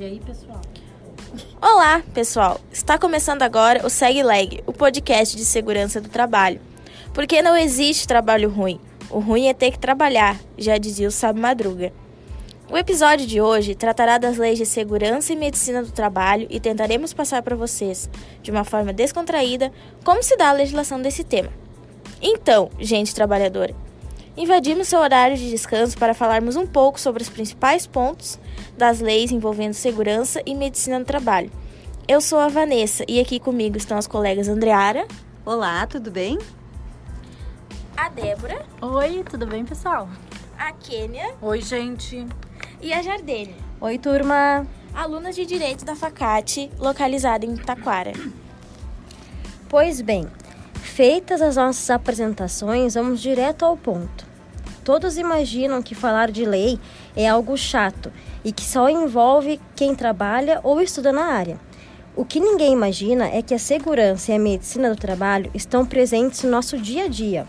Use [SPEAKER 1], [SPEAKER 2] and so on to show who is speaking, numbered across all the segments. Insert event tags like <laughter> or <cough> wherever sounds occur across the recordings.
[SPEAKER 1] E aí, pessoal?
[SPEAKER 2] Olá, pessoal! Está começando agora o Segue Leg, o podcast de segurança do trabalho. Porque não existe trabalho ruim. O ruim é ter que trabalhar, já dizia o Sábio Madruga. O episódio de hoje tratará das leis de segurança e medicina do trabalho e tentaremos passar para vocês, de uma forma descontraída, como se dá a legislação desse tema. Então, gente trabalhadora, invadimos seu horário de descanso para falarmos um pouco sobre os principais pontos das leis envolvendo segurança e medicina do trabalho. Eu sou a Vanessa e aqui comigo estão as colegas Andreara.
[SPEAKER 3] Olá, tudo bem?
[SPEAKER 2] A Débora.
[SPEAKER 1] Oi, tudo bem, pessoal?
[SPEAKER 2] A Kênia.
[SPEAKER 1] Oi, gente.
[SPEAKER 2] E a Jardene.
[SPEAKER 4] Oi, turma.
[SPEAKER 2] Alunas de Direito da Facate, localizada em Taquara.
[SPEAKER 4] Pois bem, feitas as nossas apresentações, vamos direto ao ponto. Todos imaginam que falar de lei é algo chato e que só envolve quem trabalha ou estuda na área. O que ninguém imagina é que a segurança e a medicina do trabalho estão presentes no nosso dia a dia.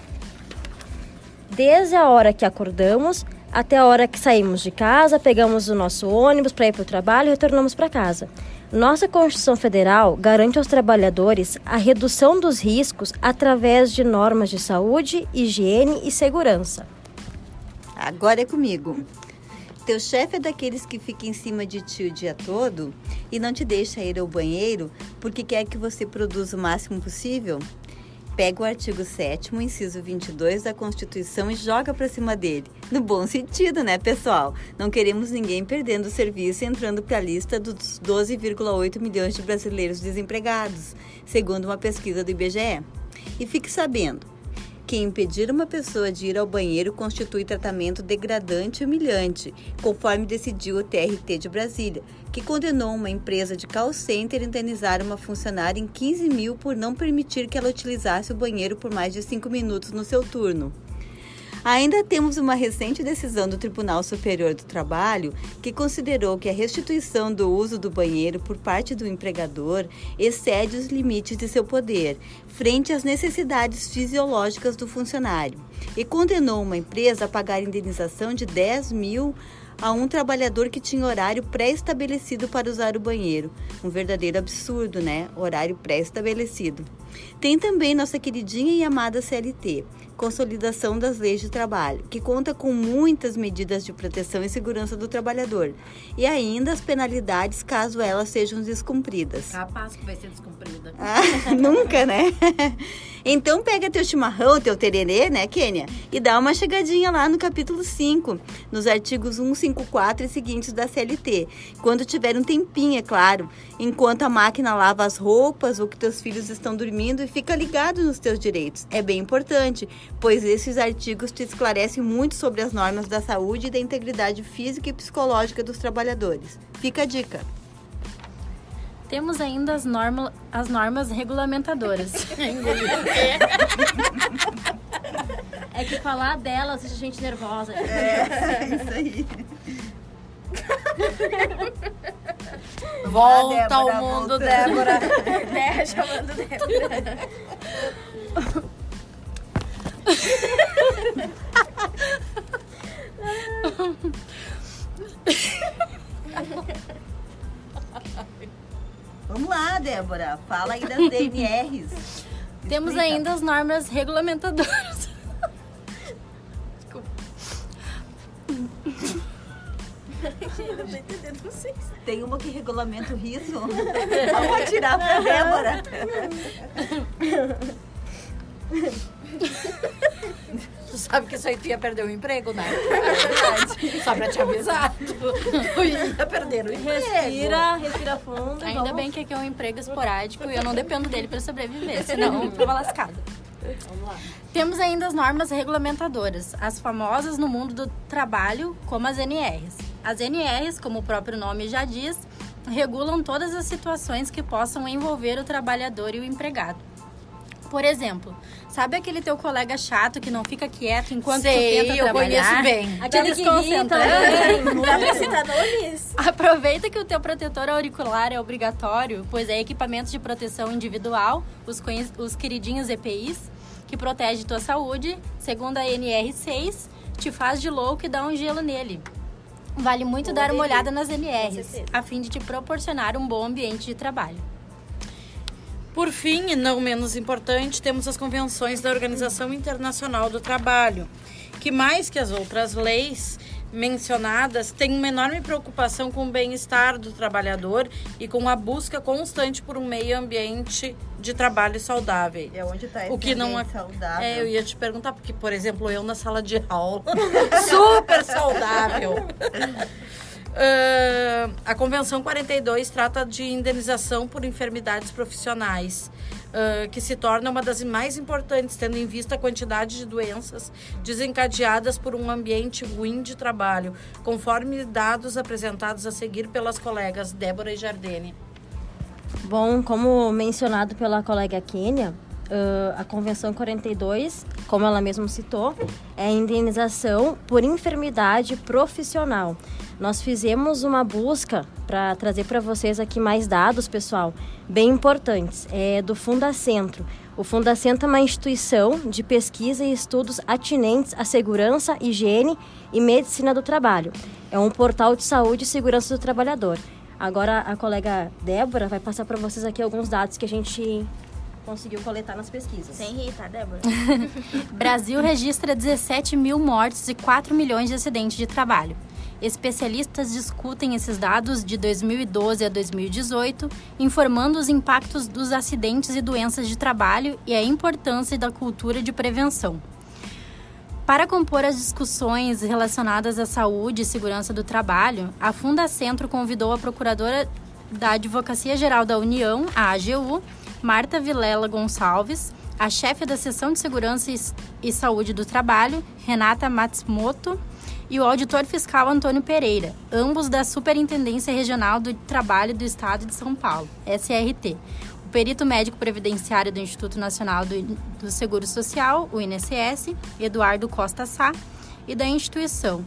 [SPEAKER 4] Desde a hora que acordamos até a hora que saímos de casa, pegamos o nosso ônibus para ir para o trabalho e retornamos para casa. Nossa Constituição Federal garante aos trabalhadores a redução dos riscos através de normas de saúde, higiene e segurança.
[SPEAKER 3] Agora é comigo. Teu chefe é daqueles que fica em cima de ti o dia todo e não te deixa ir ao banheiro porque quer que você produza o máximo possível? Pega o artigo 7 inciso 22 da Constituição e joga para cima dele. No bom sentido, né, pessoal? Não queremos ninguém perdendo o serviço entrando para a lista dos 12,8 milhões de brasileiros desempregados, segundo uma pesquisa do IBGE. E fique sabendo, que impedir uma pessoa de ir ao banheiro constitui tratamento degradante e humilhante, conforme decidiu o TRT de Brasília, que condenou uma empresa de call center a indenizar uma funcionária em 15 mil por não permitir que ela utilizasse o banheiro por mais de 5 minutos no seu turno. Ainda temos uma recente decisão do Tribunal Superior do Trabalho que considerou que a restituição do uso do banheiro por parte do empregador excede os limites de seu poder, frente às necessidades fisiológicas do funcionário, e condenou uma empresa a pagar indenização de 10 mil a um trabalhador que tinha horário pré-estabelecido para usar o banheiro. Um verdadeiro absurdo, né? Horário pré-estabelecido. Tem também nossa queridinha e amada CLT, Consolidação das Leis de Trabalho, que conta com muitas medidas de proteção e segurança do trabalhador, e ainda as penalidades caso elas sejam descumpridas.
[SPEAKER 1] Capaz que vai ser descumprida.
[SPEAKER 3] Ah, <laughs> nunca, né? <laughs> Então pega teu chimarrão, teu tererê, né, Kênia? E dá uma chegadinha lá no capítulo 5, nos artigos 154 e seguintes da CLT. Quando tiver um tempinho, é claro. Enquanto a máquina lava as roupas ou que teus filhos estão dormindo e fica ligado nos teus direitos. É bem importante, pois esses artigos te esclarecem muito sobre as normas da saúde e da integridade física e psicológica dos trabalhadores. Fica a dica.
[SPEAKER 1] Temos ainda as, norma, as normas regulamentadoras. <laughs> é que falar delas deixa a gente nervosa.
[SPEAKER 3] É, isso aí.
[SPEAKER 1] Volta
[SPEAKER 3] Débora,
[SPEAKER 1] ao mundo,
[SPEAKER 3] volta.
[SPEAKER 1] Débora.
[SPEAKER 2] Terra chamando Débora. <laughs>
[SPEAKER 3] Vamos lá, Débora. Fala aí das <laughs> DNRs.
[SPEAKER 1] Temos
[SPEAKER 3] Explica.
[SPEAKER 1] ainda as normas regulamentadoras.
[SPEAKER 2] Não tô entendendo vocês.
[SPEAKER 3] Tem uma que regulamenta o riso. <laughs> Vamos atirar pra Débora. <laughs>
[SPEAKER 5] Sabe que isso aí tu ia perder o emprego, né? <laughs> Só pra te avisar. Tu, ia perder o emprego.
[SPEAKER 4] Respira, respira fundo.
[SPEAKER 1] Ainda
[SPEAKER 4] vamos.
[SPEAKER 1] bem que aqui é um emprego esporádico e eu não dependo dele para sobreviver, senão eu tava lascada. Temos ainda as normas regulamentadoras, as famosas no mundo do trabalho, como as NRs. As NRs, como o próprio nome já diz, regulam todas as situações que possam envolver o trabalhador e o empregado. Por exemplo, sabe aquele teu colega chato que não fica quieto enquanto tu
[SPEAKER 5] Sei,
[SPEAKER 1] tenta
[SPEAKER 5] eu
[SPEAKER 1] trabalhar?
[SPEAKER 5] conheço bem.
[SPEAKER 4] Aquele que irrita, <laughs>
[SPEAKER 2] citar nomes? <laughs>
[SPEAKER 1] Aproveita que o teu protetor auricular é obrigatório, pois é equipamento de proteção individual, os, os queridinhos EPIs, que protege tua saúde, segundo a NR6, te faz de louco e dá um gelo nele. Vale muito dar uma olhada nas NRs, a fim de te proporcionar um bom ambiente de trabalho.
[SPEAKER 6] Por fim, e não menos importante, temos as convenções da Organização Internacional do Trabalho, que mais que as outras leis mencionadas, têm uma enorme preocupação com o bem-estar do trabalhador e com a busca constante por um meio ambiente de trabalho saudável.
[SPEAKER 3] É onde está
[SPEAKER 6] O que não é,
[SPEAKER 3] saudável.
[SPEAKER 6] é, eu ia te perguntar porque, por exemplo, eu na sala de aula, <laughs> super saudável. Ah, a Convenção 42 trata de indenização por enfermidades profissionais, ah, que se torna uma das mais importantes, tendo em vista a quantidade de doenças desencadeadas por um ambiente ruim de trabalho, conforme dados apresentados a seguir pelas colegas Débora e Jardine.
[SPEAKER 4] Bom, como mencionado pela colega Kênia, ãh, a Convenção 42, como ela mesma citou, é a indenização por enfermidade profissional. Nós fizemos uma busca para trazer para vocês aqui mais dados, pessoal, bem importantes, é do Fundacentro. O Fundacentro é uma instituição de pesquisa e estudos atinentes à segurança, higiene e medicina do trabalho. É um portal de saúde e segurança do trabalhador. Agora a colega Débora vai passar para vocês aqui alguns dados que a gente conseguiu coletar nas pesquisas.
[SPEAKER 2] Sem rir, tá, Débora? <laughs>
[SPEAKER 1] Brasil registra 17 mil mortes e 4 milhões de acidentes de trabalho. Especialistas discutem esses dados de 2012 a 2018, informando os impactos dos acidentes e doenças de trabalho e a importância da cultura de prevenção. Para compor as discussões relacionadas à saúde e segurança do trabalho, a Fundacentro convidou a procuradora da Advocacia Geral da União, a AGU, Marta Vilela Gonçalves, a chefe da Seção de Segurança e- Saúde do Trabalho, Renata Matsumoto, e o auditor fiscal Antônio Pereira, ambos da Superintendência Regional do Trabalho do Estado de São Paulo, SRT. O perito médico previdenciário do Instituto Nacional do, do Seguro Social, o INSS, Eduardo Costa Sá, e da instituição,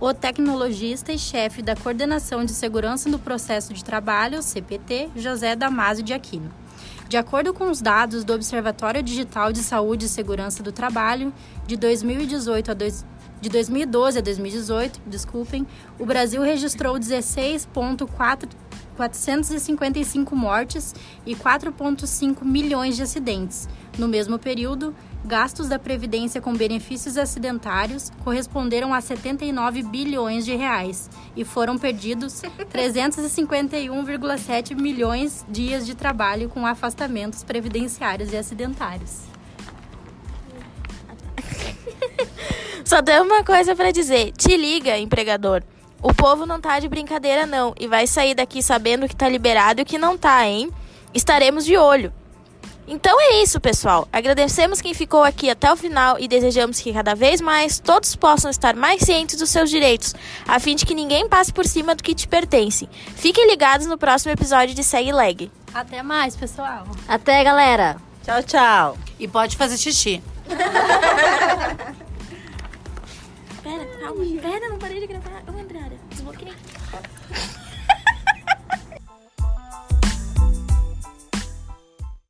[SPEAKER 1] o tecnologista e chefe da Coordenação de Segurança no Processo de Trabalho, CPT, José Damasio de Aquino. De acordo com os dados do Observatório Digital de Saúde e Segurança do Trabalho, de 2018 a dois- de 2012 a 2018, desculpem, o Brasil registrou 16.455 mortes e 4,5 milhões de acidentes. No mesmo período, gastos da Previdência com benefícios acidentários corresponderam a 79 bilhões de reais e foram perdidos <laughs> 351,7 milhões de dias de trabalho com afastamentos previdenciários e acidentários. <laughs>
[SPEAKER 2] Só tenho uma coisa pra dizer. Te liga, empregador. O povo não tá de brincadeira, não. E vai sair daqui sabendo que tá liberado e o que não tá, hein? Estaremos de olho. Então é isso, pessoal. Agradecemos quem ficou aqui até o final e desejamos que cada vez mais todos possam estar mais cientes dos seus direitos, a fim de que ninguém passe por cima do que te pertence. Fiquem ligados no próximo episódio de Segue Leg.
[SPEAKER 1] Até mais, pessoal!
[SPEAKER 4] Até, galera!
[SPEAKER 3] Tchau, tchau.
[SPEAKER 6] E pode fazer xixi. <laughs>
[SPEAKER 2] Pera, calma. Pera, não parei de gravar. Ô, Andrada, desbloqueei.